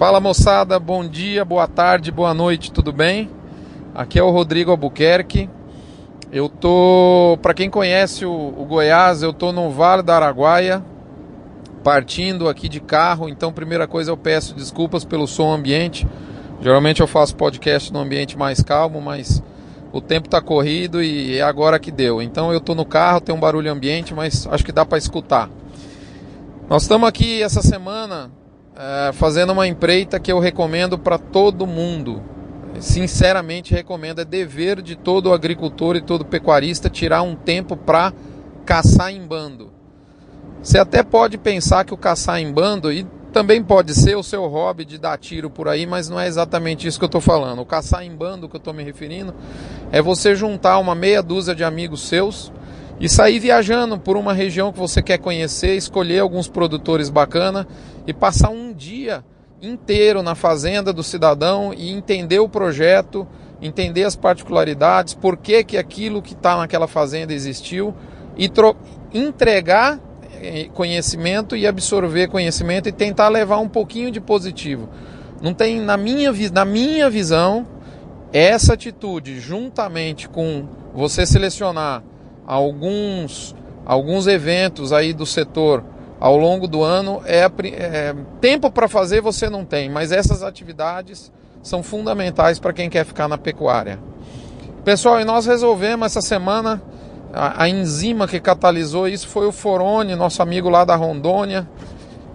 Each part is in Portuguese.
Fala moçada, bom dia, boa tarde, boa noite, tudo bem? Aqui é o Rodrigo Albuquerque. Eu tô, para quem conhece o, o, Goiás, eu tô no Vale da Araguaia, partindo aqui de carro. Então, primeira coisa, eu peço desculpas pelo som ambiente. Geralmente eu faço podcast no ambiente mais calmo, mas o tempo tá corrido e é agora que deu. Então, eu tô no carro, tem um barulho ambiente, mas acho que dá para escutar. Nós estamos aqui essa semana é, fazendo uma empreita que eu recomendo para todo mundo. Sinceramente recomendo, é dever de todo agricultor e todo pecuarista tirar um tempo para caçar em bando. Você até pode pensar que o caçar em bando, e também pode ser o seu hobby de dar tiro por aí, mas não é exatamente isso que eu estou falando. O caçar em bando que eu estou me referindo é você juntar uma meia dúzia de amigos seus e sair viajando por uma região que você quer conhecer, escolher alguns produtores bacana e passar um dia inteiro na fazenda do cidadão e entender o projeto, entender as particularidades, por que, que aquilo que está naquela fazenda existiu e entregar eh, conhecimento e absorver conhecimento e tentar levar um pouquinho de positivo. Não tem na minha, na minha visão essa atitude juntamente com você selecionar alguns, alguns eventos aí do setor ao longo do ano. É, é tempo para fazer você não tem, mas essas atividades são fundamentais para quem quer ficar na pecuária. Pessoal, e nós resolvemos essa semana a, a, enzima que catalisou isso foi o Forone, nosso amigo lá da Rondônia,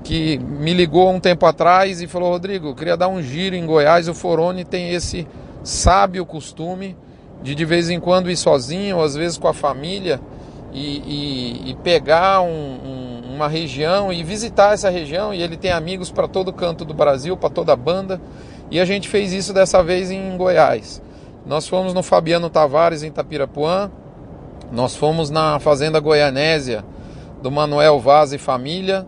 que me ligou um tempo atrás e falou: Rodrigo, queria dar um giro em Goiás. O Forone tem esse sábio costume de de vez em quando ir sozinho, às vezes com a família, e, e, e pegar um, um, uma região e visitar essa região. E ele tem amigos para todo canto do Brasil, para toda a banda. E a gente fez isso dessa vez em Goiás. Nós fomos no Fabiano Tavares, em Tapirapuã. Nós fomos na Fazenda Goianésia do Manuel Vaz e Família,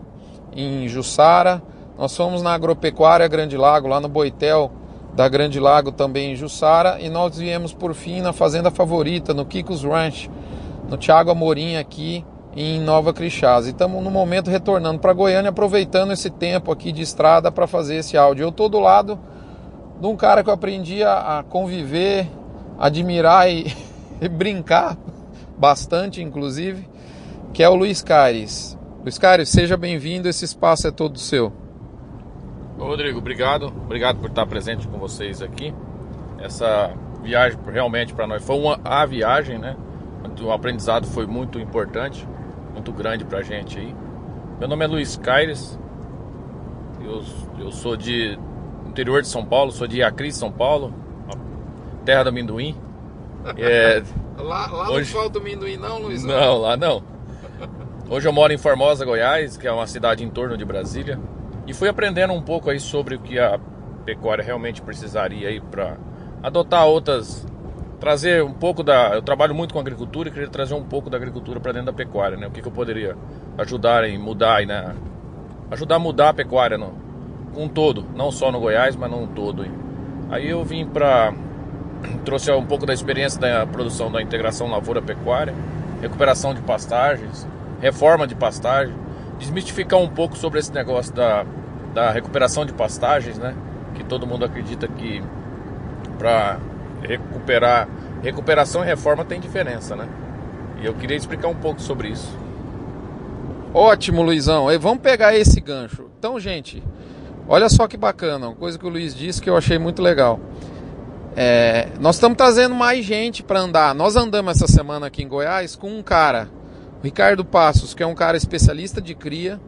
em Jussara. Nós fomos na Agropecuária Grande Lago, lá no Boitel, da Grande Lago também em Jussara e nós viemos por fim na fazenda favorita, no Kikos Ranch, no Thiago Amorim aqui em Nova Crixás. E estamos no momento retornando para Goiânia, aproveitando esse tempo aqui de estrada para fazer esse áudio. Eu estou do lado de um cara que eu aprendi a, conviver, admirar e, e brincar bastante, inclusive, que é o Luiz Caires. Luiz Caires, seja bem-vindo, esse espaço é todo seu. Rodrigo, obrigado. Obrigado por estar presente com vocês aqui. Essa viagem realmente para nós foi uma a viagem, né? O aprendizado foi muito importante, muito grande para a gente aí. Meu nome é Luiz Caires. Eu, eu sou de interior de São Paulo, sou de Acris, São Paulo, terra do amendoim. É, lá lá hoje... não falta o amendoim não, Luiz? Não, lá não. Hoje eu moro em Formosa, Goiás, que é uma cidade em torno de Brasília. E fui aprendendo um pouco aí sobre o que a pecuária realmente precisaria aí para adotar outras trazer um pouco da eu trabalho muito com agricultura e queria trazer um pouco da agricultura para dentro da pecuária, né? O que, que eu poderia ajudar em mudar, né? Ajudar a mudar a pecuária no, um todo, não só no Goiás, mas num todo. Aí, aí eu vim para trouxe um pouco da experiência da produção da integração lavoura pecuária, recuperação de pastagens, reforma de pastagem, desmistificar um pouco sobre esse negócio da da recuperação de pastagens, né? Que todo mundo acredita que para recuperar, recuperação e reforma tem diferença, né? E eu queria explicar um pouco sobre isso. Ótimo, Luizão. E vamos pegar esse gancho. Então, gente, olha só que bacana, uma coisa que o Luiz disse que eu achei muito legal. É, nós estamos trazendo mais gente para andar. Nós andamos essa semana aqui em Goiás com um cara, Ricardo Passos, que é um cara especialista de cria,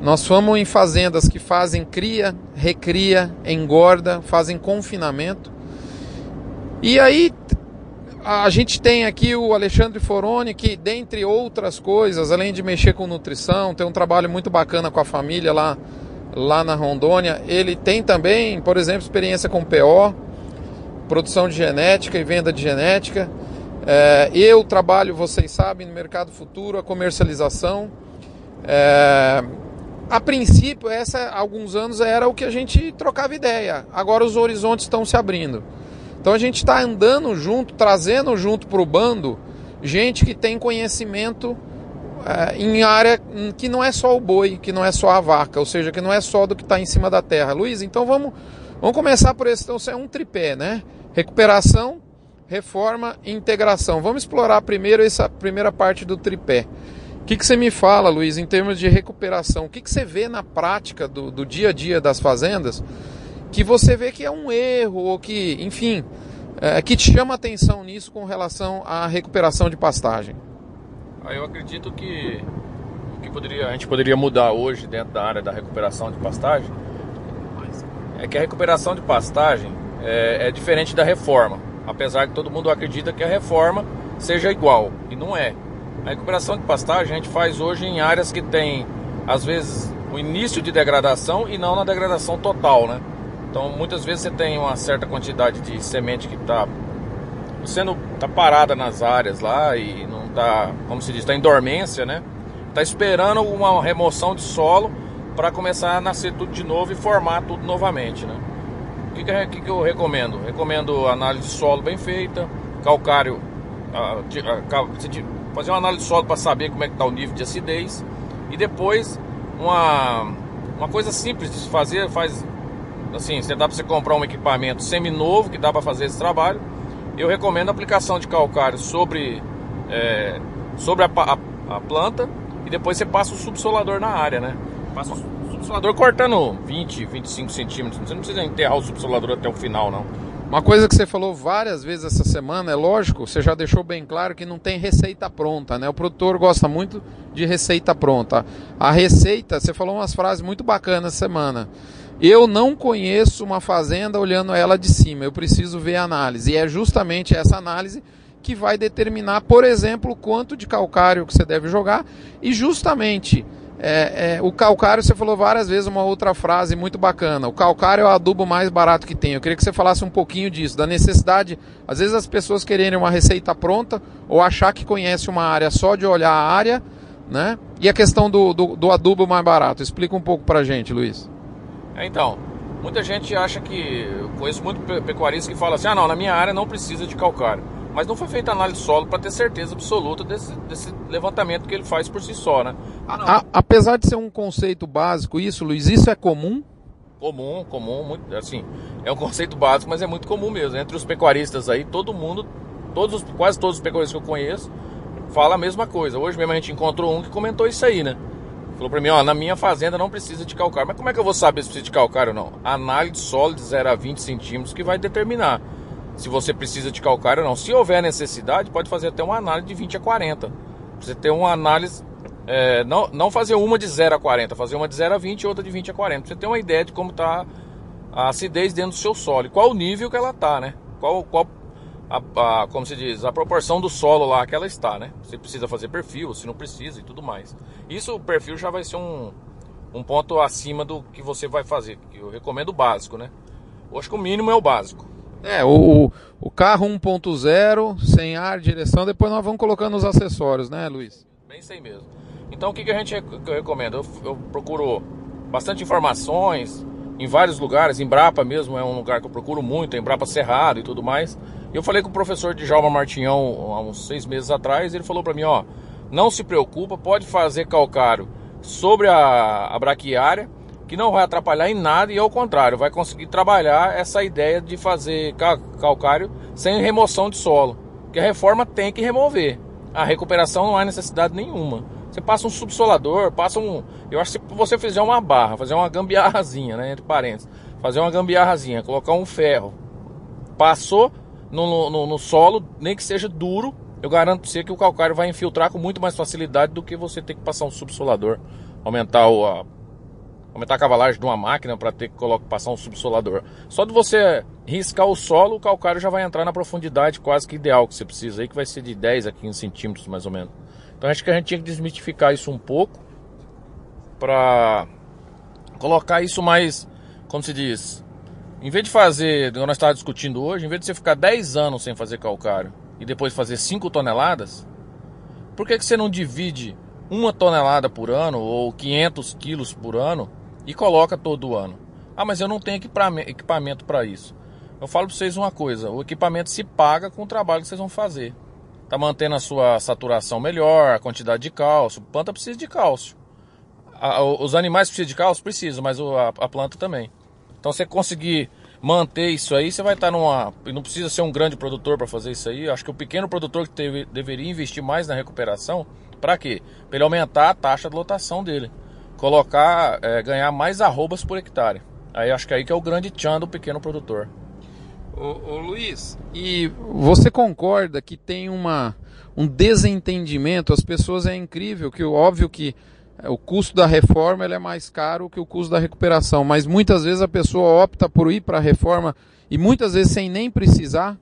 nós fomos em fazendas que fazem cria, recria, engorda, fazem confinamento. E aí a gente tem aqui o Alexandre Foroni, que dentre outras coisas, além de mexer com nutrição, tem um trabalho muito bacana com a família lá, lá na Rondônia. Ele tem também, por exemplo, experiência com PO, produção de genética e venda de genética. É, eu trabalho, vocês sabem, no mercado futuro, a comercialização. É, a princípio, essa alguns anos era o que a gente trocava ideia. Agora os horizontes estão se abrindo. Então a gente está andando junto, trazendo junto para o bando gente que tem conhecimento é, em área que não é só o boi, que não é só a vaca, ou seja, que não é só do que está em cima da terra. Luiz, então vamos, vamos começar por esse. Então, é um tripé, né? Recuperação, reforma e integração. Vamos explorar primeiro essa primeira parte do tripé. O que, que você me fala, Luiz, em termos de recuperação? O que, que você vê na prática do, do dia a dia das fazendas que você vê que é um erro ou que, enfim, é, que te chama atenção nisso com relação à recuperação de pastagem? Ah, eu acredito que o que poderia, a gente poderia mudar hoje dentro da área da recuperação de pastagem é que a recuperação de pastagem é, é diferente da reforma apesar que todo mundo acredita que a reforma seja igual, e não é. A recuperação de pastagem a gente faz hoje em áreas que tem, às vezes, o início de degradação e não na degradação total, né? Então, muitas vezes você tem uma certa quantidade de semente que está sendo tá parada nas áreas lá e não está, como se diz, está em dormência, né? Está esperando uma remoção de solo para começar a nascer tudo de novo e formar tudo novamente, né? Que, que, que, eu recomendo? Recomendo análise de solo bem feita, calcário, fazer uma análise de solo para saber como é que está o nível de acidez e depois uma, uma coisa simples de se fazer, faz assim, você dá para você comprar um equipamento semi-novo que dá para fazer esse trabalho. Eu recomendo a aplicação de calcário sobre, é, sobre a, a, a planta e depois você passa o subsolador na área, né? Passa o subsolador cortando 20, 25 centímetros. Você não precisa enterrar o subsolador até o final, não. Uma coisa que você falou várias vezes essa semana, é lógico, você já deixou bem claro que não tem receita pronta, né? O produtor gosta muito de receita pronta. A receita, você falou umas frases muito bacanas essa semana. Eu não conheço uma fazenda olhando ela de cima, eu preciso ver a análise. E é justamente essa análise que vai determinar, por exemplo, quanto de calcário que você deve jogar e justamente é, é, o calcário, você falou várias vezes uma outra frase muito bacana. O calcário é o adubo mais barato que tem. Eu queria que você falasse um pouquinho disso, da necessidade, às vezes as pessoas quererem uma receita pronta ou achar que conhece uma área só de olhar a área, né? E a questão do, do, do adubo mais barato. Explica um pouco pra gente, Luiz. É, então, muita gente acha que. Eu conheço muito pecuarista que fala assim: ah, não, na minha área não precisa de calcário. Mas não foi feita análise solo para ter certeza absoluta desse, desse, levantamento que ele faz por si só, né? Ah, a, apesar de ser um conceito básico, isso, Luiz, isso é comum? Comum, comum, muito, assim, é um conceito básico, mas é muito comum mesmo. Entre os pecuaristas aí, todo mundo, todos, quase todos os pecuaristas que eu conheço, fala a mesma coisa. Hoje mesmo a gente encontrou um que comentou isso aí, né? Falou para mim, ó, na minha fazenda não precisa de calcário. Mas como é que eu vou saber se precisa de calcário ou não? Análise de solo de 0 a 20 centímetros que vai determinar se você precisa de calcário ou não. Se houver necessidade, pode fazer até uma análise de 20 a 40. Você ter uma análise, é, não, não fazer uma de 0 a 40, fazer uma de 0 a 20 e outra de 20 a 40. Você ter uma ideia de como está a acidez dentro do seu solo, e qual o nível que ela está, né? Qual, qual a, a, como se diz, a proporção do solo lá que ela está, né? Se precisa fazer perfil, se não precisa e tudo mais. Isso, o perfil já vai ser um, um ponto acima do que você vai fazer, eu recomendo o básico, né? Eu acho que o mínimo é o básico. É, o, o carro 1.0, sem ar, direção, depois nós vamos colocando os acessórios, né, Luiz? Bem sei mesmo. Então o que, que a gente recomenda? Eu, eu procuro bastante informações em vários lugares, Embrapa mesmo é um lugar que eu procuro muito, Embrapa Cerrado e tudo mais. Eu falei com o professor Djalma Martinhão há uns seis meses atrás, ele falou para mim, ó, não se preocupa, pode fazer calcário sobre a, a braquiária, que não vai atrapalhar em nada e ao contrário, vai conseguir trabalhar essa ideia de fazer calcário sem remoção de solo. Que a reforma tem que remover. A recuperação não há necessidade nenhuma. Você passa um subsolador, passa um. Eu acho que se você fizer uma barra, fazer uma gambiarrazinha, né? Entre parênteses, fazer uma gambiarrazinha, colocar um ferro, passou no, no, no solo, nem que seja duro, eu garanto pra você que o calcário vai infiltrar com muito mais facilidade do que você ter que passar um subsolador, aumentar o, a aumentar a cavalagem de uma máquina para ter que colocar, passar um subsolador. Só de você riscar o solo, o calcário já vai entrar na profundidade quase que ideal que você precisa aí, que vai ser de 10 a 15 centímetros mais ou menos. Então acho que a gente tinha que desmistificar isso um pouco para colocar isso mais, como se diz, em vez de fazer, nós estávamos discutindo hoje, em vez de você ficar 10 anos sem fazer calcário e depois fazer 5 toneladas, por que, que você não divide uma tonelada por ano ou 500 quilos por ano e coloca todo ano. Ah, mas eu não tenho equipamento para isso. Eu falo para vocês uma coisa: o equipamento se paga com o trabalho que vocês vão fazer. tá mantendo a sua saturação melhor, a quantidade de cálcio. A planta precisa de cálcio. A, os animais precisam de cálcio? Precisam, mas a, a planta também. Então você conseguir manter isso aí, você vai estar numa. Não precisa ser um grande produtor para fazer isso aí. Acho que o pequeno produtor que teve, deveria investir mais na recuperação, para quê? Para ele aumentar a taxa de lotação dele. Colocar, é, ganhar mais arrobas por hectare. Aí acho que aí que é o grande tchan do pequeno produtor. Ô, ô, Luiz, e você concorda que tem uma, um desentendimento? As pessoas é incrível que óbvio que é, o custo da reforma é mais caro que o custo da recuperação, mas muitas vezes a pessoa opta por ir para a reforma e muitas vezes sem nem precisar.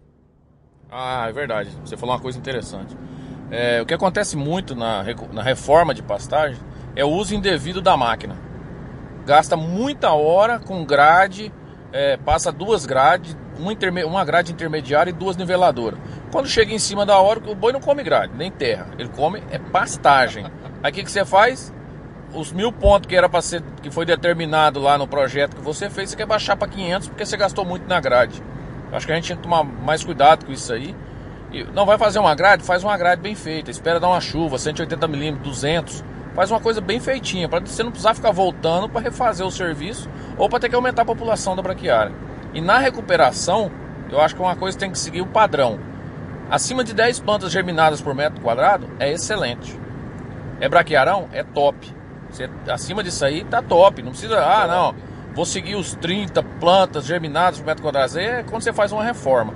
Ah, é verdade. Você falou uma coisa interessante. É, o que acontece muito na, na reforma de pastagem é o uso indevido da máquina. Gasta muita hora com grade, é, passa duas grades, uma, uma grade intermediária e duas niveladoras. Quando chega em cima da hora, o boi não come grade, nem terra. Ele come é pastagem. Aí o que, que você faz? os mil pontos que era para ser que foi determinado lá no projeto que você fez, você quer baixar para 500 porque você gastou muito na grade. Acho que a gente tinha que tomar mais cuidado com isso aí. E não vai fazer uma grade, faz uma grade bem feita. Espera dar uma chuva, 180 milímetros, 200. Faz uma coisa bem feitinha para você não precisar ficar voltando para refazer o serviço ou para ter que aumentar a população da braquiária. E na recuperação, eu acho que uma coisa tem que seguir o padrão. Acima de 10 plantas germinadas por metro quadrado é excelente. É braquiarão? É top. Você, acima disso aí tá top. Não precisa, ah, não, vou seguir os 30 plantas germinadas por metro quadrado. é quando você faz uma reforma.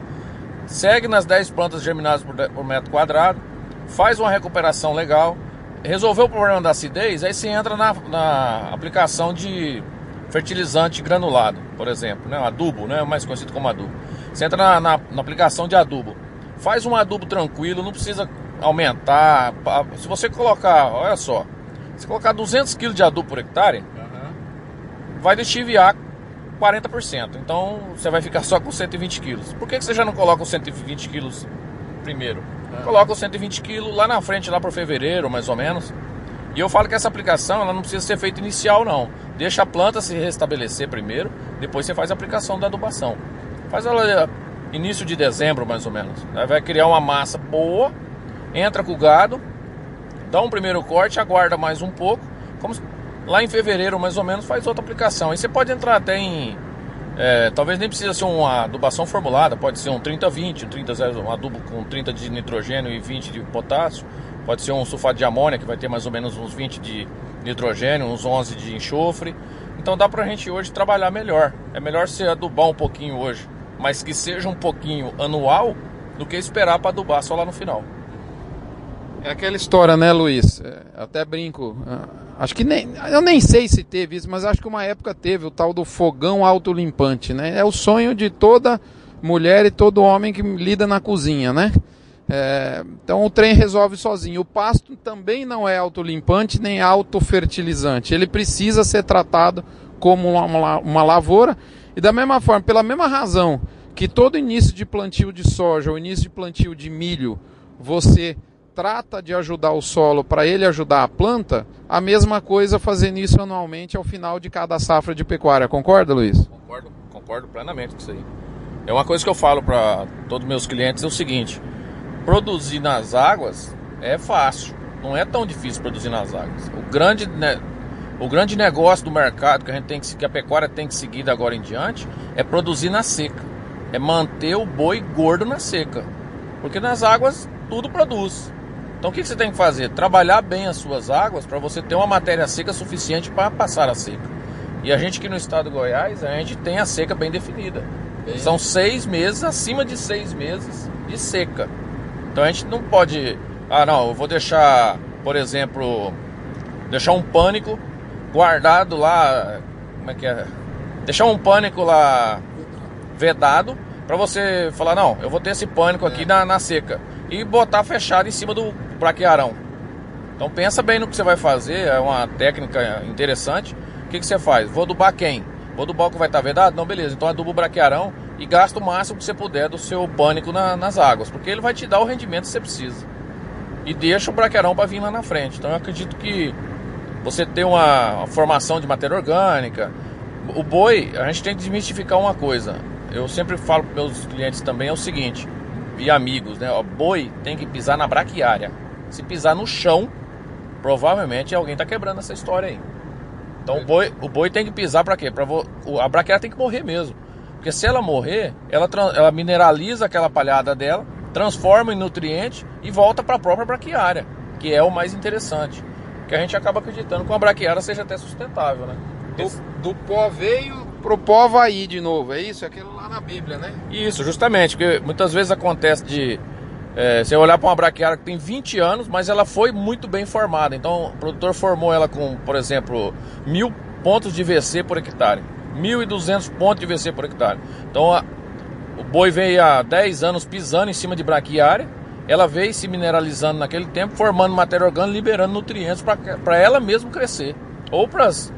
Segue nas 10 plantas germinadas por, por metro quadrado, faz uma recuperação legal, resolveu o problema da acidez, aí você entra na, na aplicação de fertilizante granulado, por exemplo, né? adubo, né? mais conhecido como adubo. Você entra na, na, na aplicação de adubo. Faz um adubo tranquilo, não precisa aumentar. Se você colocar, olha só, se colocar 200 kg de adubo por hectare, uhum. vai lixiviar 40%. Então você vai ficar só com 120 kg. Por que, que você já não coloca os 120 kg primeiro? Coloca os 120 kg lá na frente, lá por fevereiro, mais ou menos. E eu falo que essa aplicação ela não precisa ser feita inicial, não. Deixa a planta se restabelecer primeiro, depois você faz a aplicação da adubação. Faz ela eh, início de dezembro, mais ou menos. Vai criar uma massa boa, entra com o gado, dá um primeiro corte, aguarda mais um pouco. Como lá em fevereiro, mais ou menos, faz outra aplicação. E você pode entrar até em. É, talvez nem precisa ser uma adubação formulada, pode ser um 30-20, um 30 um adubo com 30 de nitrogênio e 20 de potássio, pode ser um sulfato de amônia que vai ter mais ou menos uns 20 de nitrogênio, uns 11 de enxofre. Então dá pra gente hoje trabalhar melhor. É melhor você adubar um pouquinho hoje, mas que seja um pouquinho anual, do que esperar para adubar só lá no final. É aquela história, né, Luiz? É, até brinco. Ah, acho que nem. Eu nem sei se teve isso, mas acho que uma época teve o tal do fogão autolimpante, né? É o sonho de toda mulher e todo homem que lida na cozinha, né? É, então o trem resolve sozinho. O pasto também não é autolimpante nem autofertilizante. Ele precisa ser tratado como uma, uma lavoura. E da mesma forma, pela mesma razão que todo início de plantio de soja ou início de plantio de milho, você trata de ajudar o solo para ele ajudar a planta, a mesma coisa fazendo isso anualmente ao final de cada safra de pecuária. Concorda, Luiz? Concordo, concordo plenamente com isso aí. É uma coisa que eu falo para todos meus clientes é o seguinte: produzir nas águas é fácil, não é tão difícil produzir nas águas. O grande, né, o grande negócio do mercado que a gente tem que, que a pecuária tem que seguir da agora em diante é produzir na seca, é manter o boi gordo na seca, porque nas águas tudo produz. Então o que você tem que fazer? Trabalhar bem as suas águas para você ter uma matéria seca suficiente para passar a seca. E a gente aqui no estado de Goiás, a gente tem a seca bem definida. Bem... São seis meses, acima de seis meses de seca. Então a gente não pode. Ah, não, eu vou deixar, por exemplo, deixar um pânico guardado lá. Como é que é? Deixar um pânico lá vedado para você falar: não, eu vou ter esse pânico aqui é. na, na seca e botar fechado em cima do braquiarão. Então pensa bem no que você vai fazer, é uma técnica interessante. O que, que você faz? Vou adubar quem? Vou adubar o que vai estar vedado? Não, beleza. Então aduba o braquiarão e gasta o máximo que você puder do seu pânico na, nas águas, porque ele vai te dar o rendimento que você precisa. E deixa o braquiarão para vir lá na frente. Então eu acredito que você ter uma, uma formação de matéria orgânica. O boi, a gente tem que desmistificar uma coisa. Eu sempre falo para meus clientes também é o seguinte: e amigos, né? O boi tem que pisar na braquiária. Se pisar no chão, provavelmente alguém está quebrando essa história aí. Então o boi, o boi tem que pisar para quê? Pra vo... A braquiária tem que morrer mesmo. Porque se ela morrer, ela, ela mineraliza aquela palhada dela, transforma em nutriente e volta para a própria braquiária, que é o mais interessante. Que a gente acaba acreditando que uma braquiária seja até sustentável, né? Do, do pó veio pro pó vai ir de novo, é isso? É aquilo lá na Bíblia, né? Isso, justamente, porque muitas vezes acontece de é, você olhar para uma braquiária que tem 20 anos, mas ela foi muito bem formada. Então o produtor formou ela com, por exemplo, mil pontos de VC por hectare. 1.200 pontos de VC por hectare. Então a, o boi veio há 10 anos pisando em cima de braquiária. Ela veio se mineralizando naquele tempo, formando matéria orgânica, liberando nutrientes para ela mesma crescer. Ou para as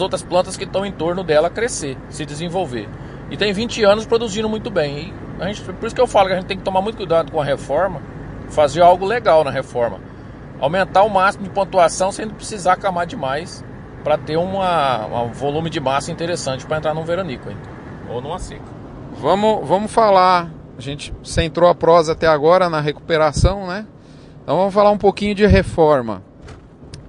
outras plantas que estão em torno dela crescer, se desenvolver. E tem 20 anos produzindo muito bem. E a gente, por isso que eu falo que a gente tem que tomar muito cuidado com a reforma, fazer algo legal na reforma. Aumentar o máximo de pontuação sem precisar camar demais para ter uma, um volume de massa interessante para entrar num veranico hein? ou numa seca. Vamos, vamos falar. A gente centrou a prosa até agora na recuperação, né? Então vamos falar um pouquinho de reforma.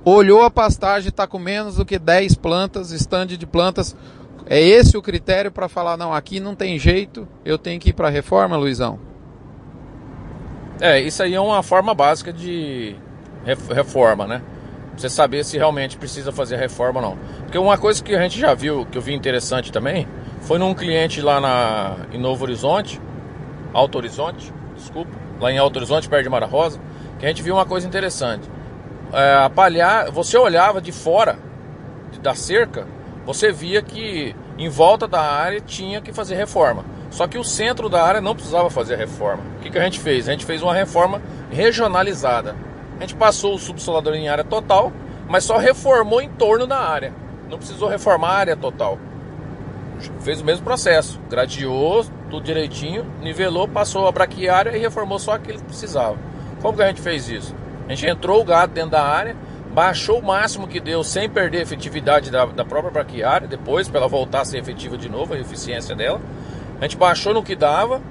Olhou a pastagem, está com menos do que 10 plantas, estande de plantas. É esse o critério para falar, não, aqui não tem jeito, eu tenho que ir para a reforma, Luizão? É, isso aí é uma forma básica de reforma, né? Você saber se realmente precisa fazer reforma ou não. Porque uma coisa que a gente já viu, que eu vi interessante também, foi num cliente lá na, em Novo Horizonte, Alto Horizonte, desculpa, lá em Alto Horizonte, perto de Mara Rosa, que a gente viu uma coisa interessante. É, a palhar, você olhava de fora da cerca, você via que em volta da área tinha que fazer reforma. Só que o centro da área não precisava fazer reforma. O que, que a gente fez? A gente fez uma reforma regionalizada. A gente passou o subsolador em área total, mas só reformou em torno da área. Não precisou reformar a área total. Fez o mesmo processo. Gradiou tudo direitinho, nivelou, passou a braquiária e reformou só aquilo que precisava. Como que a gente fez isso? A gente entrou o gado dentro da área, baixou o máximo que deu sem perder a efetividade da, da própria braquiária, depois para ela voltar a ser efetiva de novo, a eficiência dela. A gente baixou no que dava,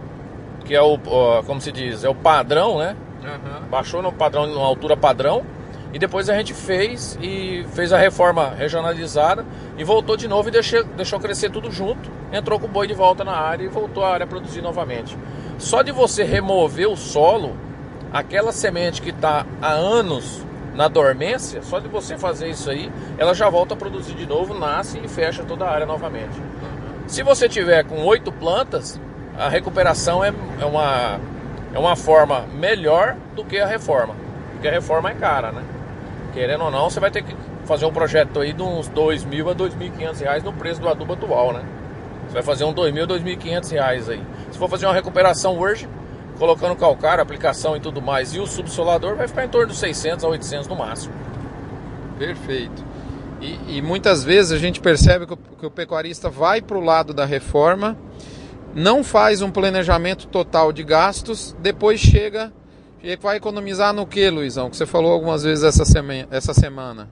que é o, como se diz, é o padrão, né? Uhum. Baixou no padrão, numa altura padrão, e depois a gente fez e fez a reforma regionalizada e voltou de novo e deixou, deixou crescer tudo junto. Entrou com o boi de volta na área e voltou a área a produzir novamente. Só de você remover o solo, aquela semente que está há anos na dormência, só de você fazer isso aí, ela já volta a produzir de novo, nasce e fecha toda a área novamente. Se você tiver com oito plantas, a recuperação é, é, uma, é uma forma melhor do que a reforma, porque a reforma é cara, né? Querendo ou não, você vai ter que fazer um projeto aí de uns dois mil a dois mil quinhentos reais no preço do adubo atual, né? Você vai fazer um dois mil, dois mil quinhentos reais aí. Se for fazer uma recuperação hoje, colocando calcário, aplicação e tudo mais, e o subsolador vai ficar em torno de 600 a 800 no máximo. Perfeito. E, e muitas vezes a gente percebe que o, que o pecuarista vai para o lado da reforma, não faz um planejamento total de gastos, depois chega e vai economizar no que, Luizão? Que você falou algumas vezes essa semana. Essa semana.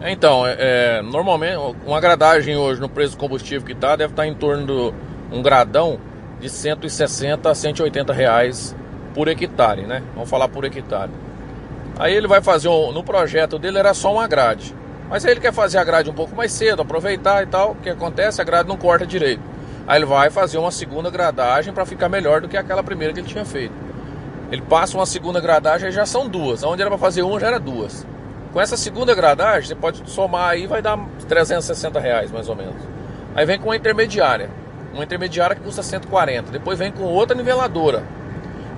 Então, é, é normalmente uma gradagem hoje no preço do combustível que está deve estar tá em torno de um gradão de 160 a 180 reais por hectare, né? Vamos falar por hectare. Aí ele vai fazer um, no projeto dele era só uma grade. Mas aí ele quer fazer a grade um pouco mais cedo, aproveitar e tal. O que acontece? A grade não corta direito. Aí ele vai fazer uma segunda gradagem para ficar melhor do que aquela primeira que ele tinha feito. Ele passa uma segunda gradagem e já são duas. Onde era para fazer uma já era duas. Com essa segunda gradagem, você pode somar aí, vai dar 360 reais mais ou menos. Aí vem com uma intermediária uma intermediária que custa 140. Depois vem com outra niveladora.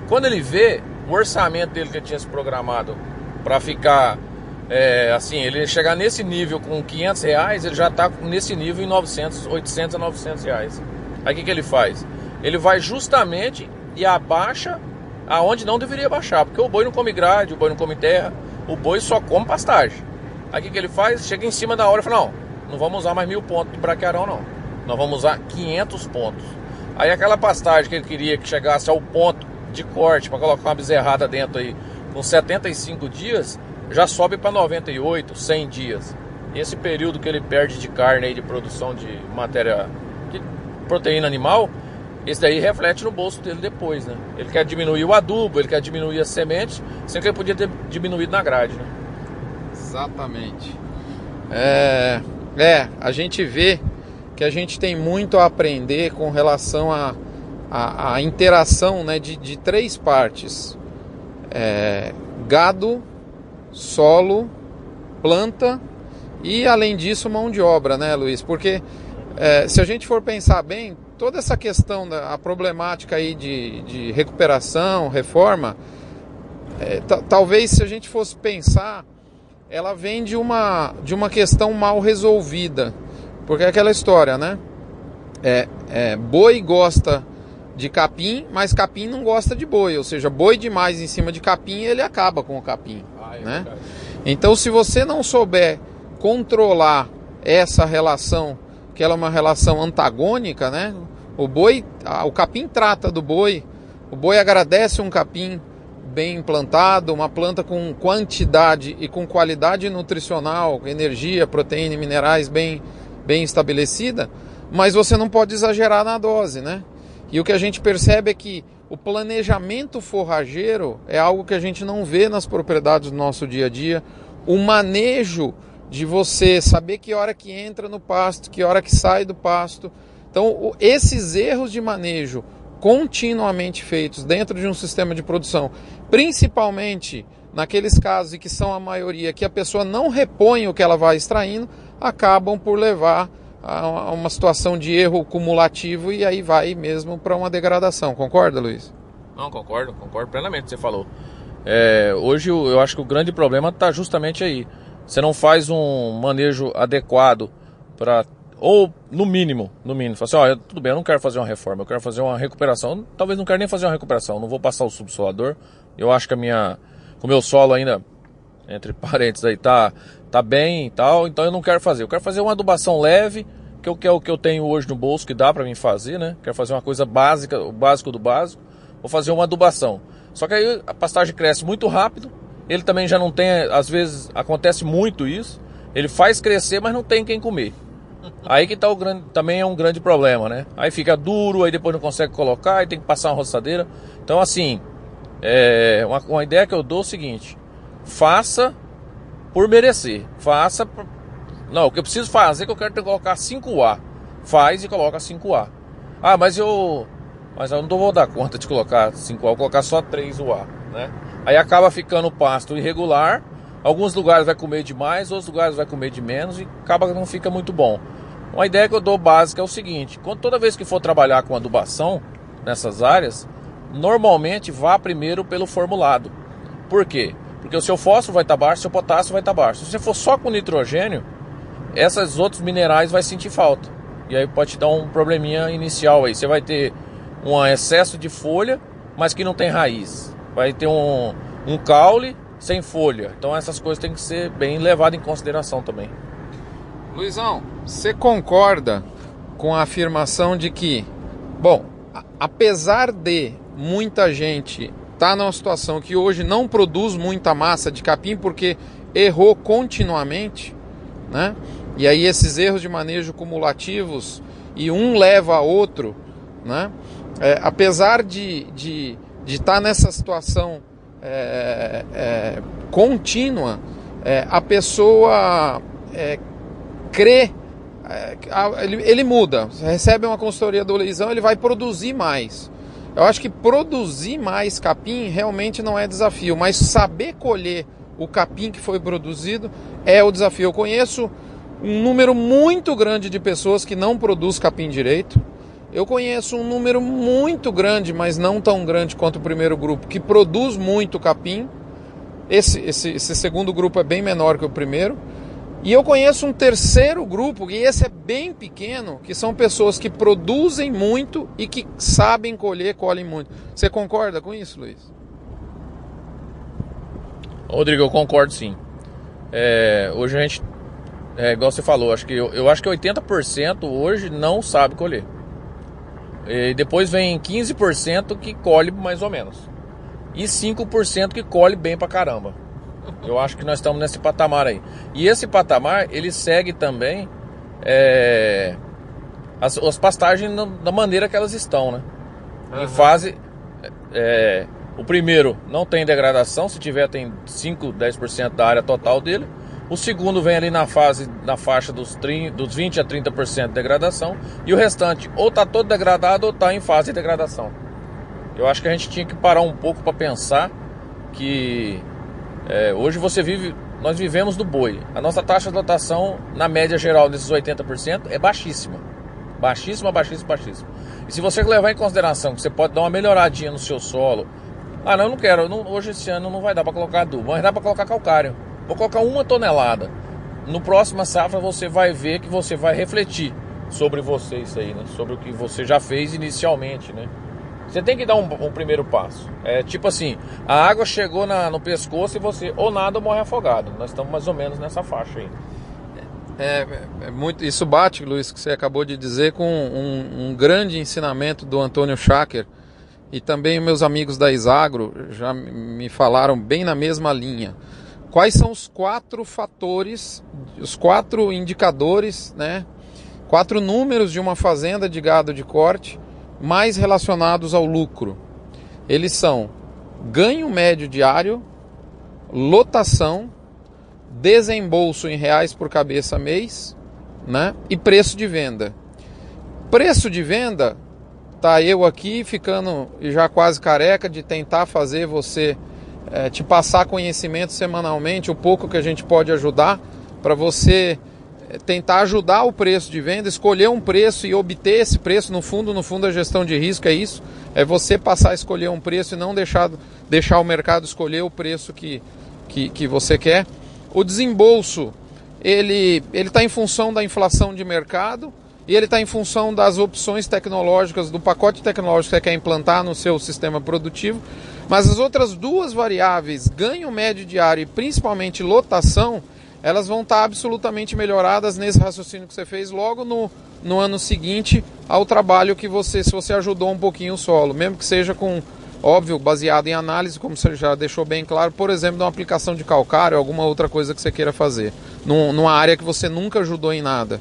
Quando ele vê o orçamento dele que ele tinha se programado para ficar é, assim, ele chegar nesse nível com 500 reais, ele já está nesse nível em 900, 800 a 900 reais. Aí o que, que ele faz? Ele vai justamente e abaixa aonde não deveria baixar, porque o boi não come grade, o boi não come terra, o boi só come pastagem. Aí o que, que ele faz? Chega em cima da hora e fala: não, não vamos usar mais mil pontos de braquearão, não nós vamos usar 500 pontos. Aí aquela pastagem que ele queria que chegasse ao ponto de corte para colocar uma bezerrada dentro aí com 75 dias, já sobe para 98, 100 dias. Esse período que ele perde de carne aí de produção de matéria de proteína animal, esse daí reflete no bolso dele depois, né? Ele quer diminuir o adubo, ele quer diminuir as sementes, sendo que ele podia ter diminuído na grade, né? Exatamente. É, é, a gente vê que a gente tem muito a aprender com relação à a, a, a, interação né, de, de três partes: é, gado, solo, planta e, além disso, mão de obra, né, Luiz? Porque é, se a gente for pensar bem, toda essa questão da a problemática aí de, de recuperação, reforma, é, talvez se a gente fosse pensar, ela vem de uma, de uma questão mal resolvida. Porque é aquela história, né? É, é, boi gosta de capim, mas capim não gosta de boi. Ou seja, boi demais em cima de capim, ele acaba com o capim. Ah, é né? Então, se você não souber controlar essa relação que ela é uma relação antagônica, né? O boi, o capim trata do boi, o boi agradece um capim bem implantado, uma planta com quantidade e com qualidade nutricional, energia, proteína e minerais bem, bem estabelecida, mas você não pode exagerar na dose, né? E o que a gente percebe é que o planejamento forrageiro é algo que a gente não vê nas propriedades do nosso dia a dia. O manejo de você saber que hora que entra no pasto, que hora que sai do pasto. Então, esses erros de manejo continuamente feitos dentro de um sistema de produção, principalmente naqueles casos em que são a maioria que a pessoa não repõe o que ela vai extraindo, acabam por levar a uma situação de erro cumulativo e aí vai mesmo para uma degradação. Concorda, Luiz? Não, concordo, concordo plenamente com o que você falou. É, hoje eu acho que o grande problema está justamente aí você não faz um manejo adequado para ou no mínimo, no mínimo, fala assim, olha, tudo bem, eu não quero fazer uma reforma, eu quero fazer uma recuperação, talvez não quero nem fazer uma recuperação, não vou passar o subsolador. Eu acho que a minha o meu solo ainda entre parênteses aí tá tá bem e tal, então eu não quero fazer. Eu quero fazer uma adubação leve, que, é o que eu tenho hoje no bolso que dá para mim fazer, né? Quero fazer uma coisa básica, o básico do básico. Vou fazer uma adubação. Só que aí a pastagem cresce muito rápido, ele também já não tem, às vezes acontece muito isso. Ele faz crescer, mas não tem quem comer. Aí que tá o grande, também é um grande problema, né? Aí fica duro, aí depois não consegue colocar, aí tem que passar uma roçadeira. Então, assim, é, uma, uma ideia que eu dou é o seguinte: faça por merecer. Faça. Não, o que eu preciso fazer é que eu quero colocar 5A. Faz e coloca 5A. Ah, mas eu. Mas eu não vou dar conta de colocar 5A, vou colocar só 3UA, né? Aí acaba ficando o pasto irregular. Alguns lugares vai comer demais, outros lugares vai comer de menos e acaba que não fica muito bom. Uma ideia que eu dou básica é o seguinte: quando toda vez que for trabalhar com adubação nessas áreas, normalmente vá primeiro pelo formulado. Por quê? Porque o seu fósforo vai estar baixo, o seu potássio vai estar baixo. Se você for só com nitrogênio, esses outros minerais vai sentir falta. E aí pode te dar um probleminha inicial aí. Você vai ter um excesso de folha, mas que não tem raiz vai ter um, um caule sem folha. Então essas coisas têm que ser bem levadas em consideração também. Luizão, você concorda com a afirmação de que, bom, apesar de muita gente estar tá numa situação que hoje não produz muita massa de capim porque errou continuamente, né? E aí esses erros de manejo cumulativos e um leva a outro, né? É, apesar de, de de estar tá nessa situação é, é, contínua, é, a pessoa é, crê, é, ele, ele, muda, recebe uma consultoria do leisão, ele vai produzir mais. Eu acho que produzir mais capim realmente não é desafio, mas saber colher o capim que foi produzido é o desafio. Eu conheço um número muito grande de pessoas que não produz capim direito eu conheço um número muito grande, mas não tão grande quanto o primeiro grupo, que produz muito capim. Esse, esse, esse segundo grupo é bem menor que o primeiro. E eu conheço um terceiro grupo, e esse é bem pequeno, que são pessoas que produzem muito e que sabem colher, colhem muito. Você concorda com isso, Luiz? Rodrigo, eu concordo sim. É, hoje a gente, é, igual você falou, acho que eu, eu acho que 80% hoje não sabe colher. E depois vem 15% que colhe mais ou menos. E 5% que colhe bem pra caramba. Eu acho que nós estamos nesse patamar aí. E esse patamar, ele segue também é, as, as pastagens da maneira que elas estão, né? uhum. em fase. É, o primeiro não tem degradação, se tiver tem 5, 10% da área total dele. O segundo vem ali na fase, na faixa dos, 30, dos 20 a 30% de degradação. E o restante ou está todo degradado ou está em fase de degradação. Eu acho que a gente tinha que parar um pouco para pensar que é, hoje você vive, nós vivemos do boi. A nossa taxa de lotação, na média geral desses 80%, é baixíssima. Baixíssima, baixíssima, baixíssima. E se você levar em consideração que você pode dar uma melhoradinha no seu solo. Ah, não, eu não quero. Não, hoje esse ano não vai dar para colocar adubo, mas dá para colocar calcário. Vou colocar uma tonelada. No próximo safra você vai ver que você vai refletir sobre você isso aí, né? Sobre o que você já fez inicialmente, né? Você tem que dar um, um primeiro passo. É tipo assim, a água chegou na, no pescoço e você ou nada ou morre afogado. Nós estamos mais ou menos nessa faixa aí. É, é, muito, isso bate, Luiz, que você acabou de dizer, com um, um grande ensinamento do Antônio Schacker. E também meus amigos da Isagro já me falaram bem na mesma linha. Quais são os quatro fatores, os quatro indicadores, né? Quatro números de uma fazenda de gado de corte mais relacionados ao lucro. Eles são ganho médio diário, lotação, desembolso em reais por cabeça mês, né? E preço de venda. Preço de venda, tá eu aqui ficando já quase careca de tentar fazer você é, te passar conhecimento semanalmente, o pouco que a gente pode ajudar para você tentar ajudar o preço de venda, escolher um preço e obter esse preço. No fundo, no fundo, a gestão de risco é isso: é você passar a escolher um preço e não deixar, deixar o mercado escolher o preço que, que, que você quer. O desembolso ele está em função da inflação de mercado e ele está em função das opções tecnológicas, do pacote tecnológico que você quer implantar no seu sistema produtivo. Mas as outras duas variáveis, ganho médio diário e principalmente lotação, elas vão estar absolutamente melhoradas nesse raciocínio que você fez logo no, no ano seguinte ao trabalho que você, se você ajudou um pouquinho o solo, mesmo que seja com, óbvio, baseado em análise, como você já deixou bem claro, por exemplo, de uma aplicação de calcário, alguma outra coisa que você queira fazer, num, numa área que você nunca ajudou em nada.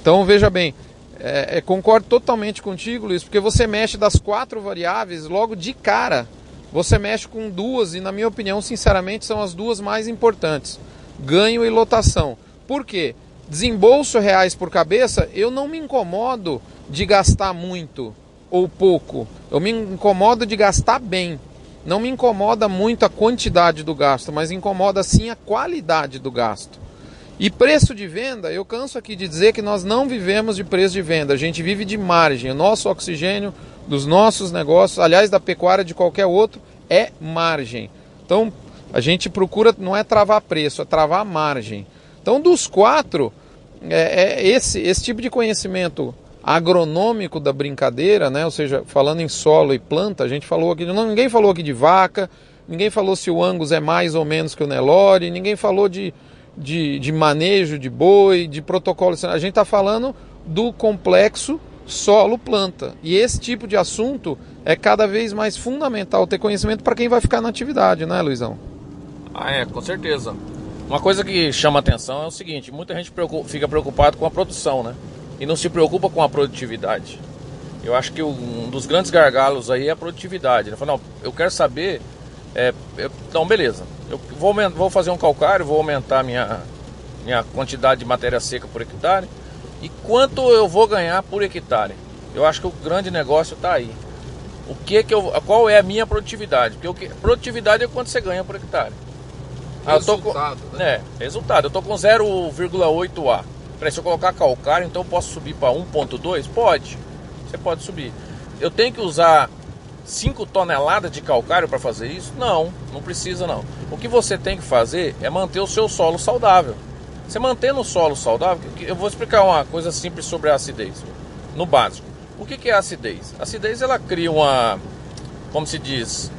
Então veja bem, é, é, concordo totalmente contigo, Luiz, porque você mexe das quatro variáveis logo de cara. Você mexe com duas e, na minha opinião, sinceramente, são as duas mais importantes: ganho e lotação. Por quê? Desembolso reais por cabeça, eu não me incomodo de gastar muito ou pouco. Eu me incomodo de gastar bem. Não me incomoda muito a quantidade do gasto, mas incomoda sim a qualidade do gasto. E preço de venda, eu canso aqui de dizer que nós não vivemos de preço de venda, a gente vive de margem. O nosso oxigênio dos nossos negócios, aliás, da pecuária de qualquer outro, é margem. Então, a gente procura não é travar preço, é travar margem. Então, dos quatro, é, é esse, esse tipo de conhecimento agronômico da brincadeira, né? ou seja, falando em solo e planta, a gente falou aqui, não, ninguém falou aqui de vaca, ninguém falou se o Angus é mais ou menos que o Nelore, ninguém falou de, de, de manejo de boi, de protocolo. A gente está falando do complexo solo-planta. E esse tipo de assunto é cada vez mais fundamental ter conhecimento para quem vai ficar na atividade, né, Luizão? Ah, é, com certeza. Uma coisa que chama atenção é o seguinte: muita gente preocupa, fica preocupado com a produção, né? E não se preocupa com a produtividade. Eu acho que um dos grandes gargalos aí é a produtividade. Né? Fala, não, eu quero saber. É, eu, então, beleza. Eu vou, vou fazer um calcário, vou aumentar minha, minha quantidade de matéria seca por hectare e quanto eu vou ganhar por hectare. Eu acho que o grande negócio está aí. O que que eu, qual é a minha produtividade? Porque o que, produtividade é quanto você ganha por hectare. Ah, resultado, com, né? É, resultado. Eu tô com 0,8 A. Peraí, se eu colocar calcário, então eu posso subir para 1,2? Pode. Você pode subir. Eu tenho que usar 5 toneladas de calcário para fazer isso? Não, não precisa não. O que você tem que fazer é manter o seu solo saudável. Você mantendo o solo saudável, eu vou explicar uma coisa simples sobre a acidez, no básico. O que é a acidez? A acidez ela cria uma, como se diz,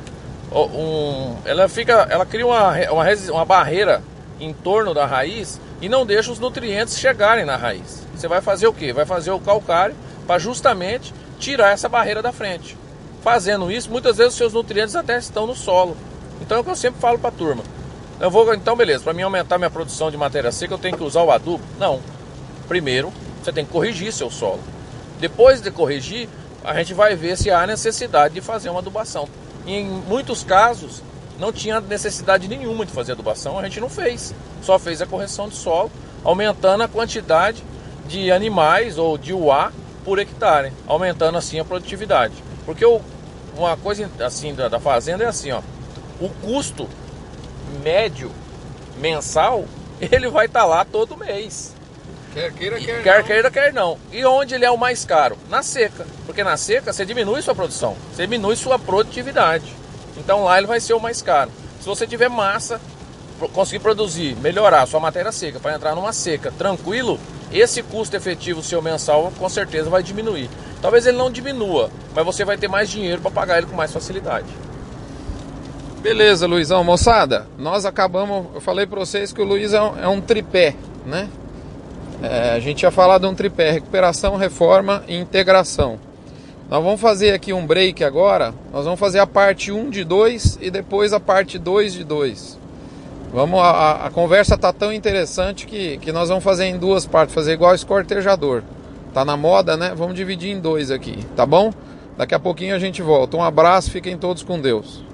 um, ela fica, ela cria uma, uma, uma barreira em torno da raiz e não deixa os nutrientes chegarem na raiz. Você vai fazer o que? Vai fazer o calcário para justamente tirar essa barreira da frente. Fazendo isso, muitas vezes os seus nutrientes até estão no solo. Então é o que eu sempre falo para a turma. Eu vou, então beleza, para mim aumentar minha produção de matéria seca, eu tenho que usar o adubo? Não. Primeiro, você tem que corrigir seu solo. Depois de corrigir, a gente vai ver se há necessidade de fazer uma adubação. Em muitos casos, não tinha necessidade nenhuma de fazer adubação, a gente não fez. Só fez a correção de solo, aumentando a quantidade de animais ou de UA por hectare, aumentando assim a produtividade. Porque o, uma coisa assim da, da fazenda é assim, ó, o custo médio mensal ele vai estar tá lá todo mês. Quer queira, quer, quer não. queira, quer não. E onde ele é o mais caro? Na seca. Porque na seca você diminui sua produção, você diminui sua produtividade. Então lá ele vai ser o mais caro. Se você tiver massa, conseguir produzir, melhorar sua matéria seca para entrar numa seca tranquilo, esse custo efetivo seu mensal com certeza vai diminuir. Talvez ele não diminua, mas você vai ter mais dinheiro para pagar ele com mais facilidade. Beleza, Luizão. Moçada, nós acabamos. Eu falei para vocês que o Luiz é um, é um tripé, né? É, a gente tinha falado de um tripé: recuperação, reforma e integração. Nós vamos fazer aqui um break agora. Nós vamos fazer a parte 1 de 2 e depois a parte 2 de 2. Vamos, a, a conversa tá tão interessante que, que nós vamos fazer em duas partes, fazer igual escortejador. Tá na moda, né? Vamos dividir em dois aqui, tá bom? Daqui a pouquinho a gente volta. Um abraço, fiquem todos com Deus.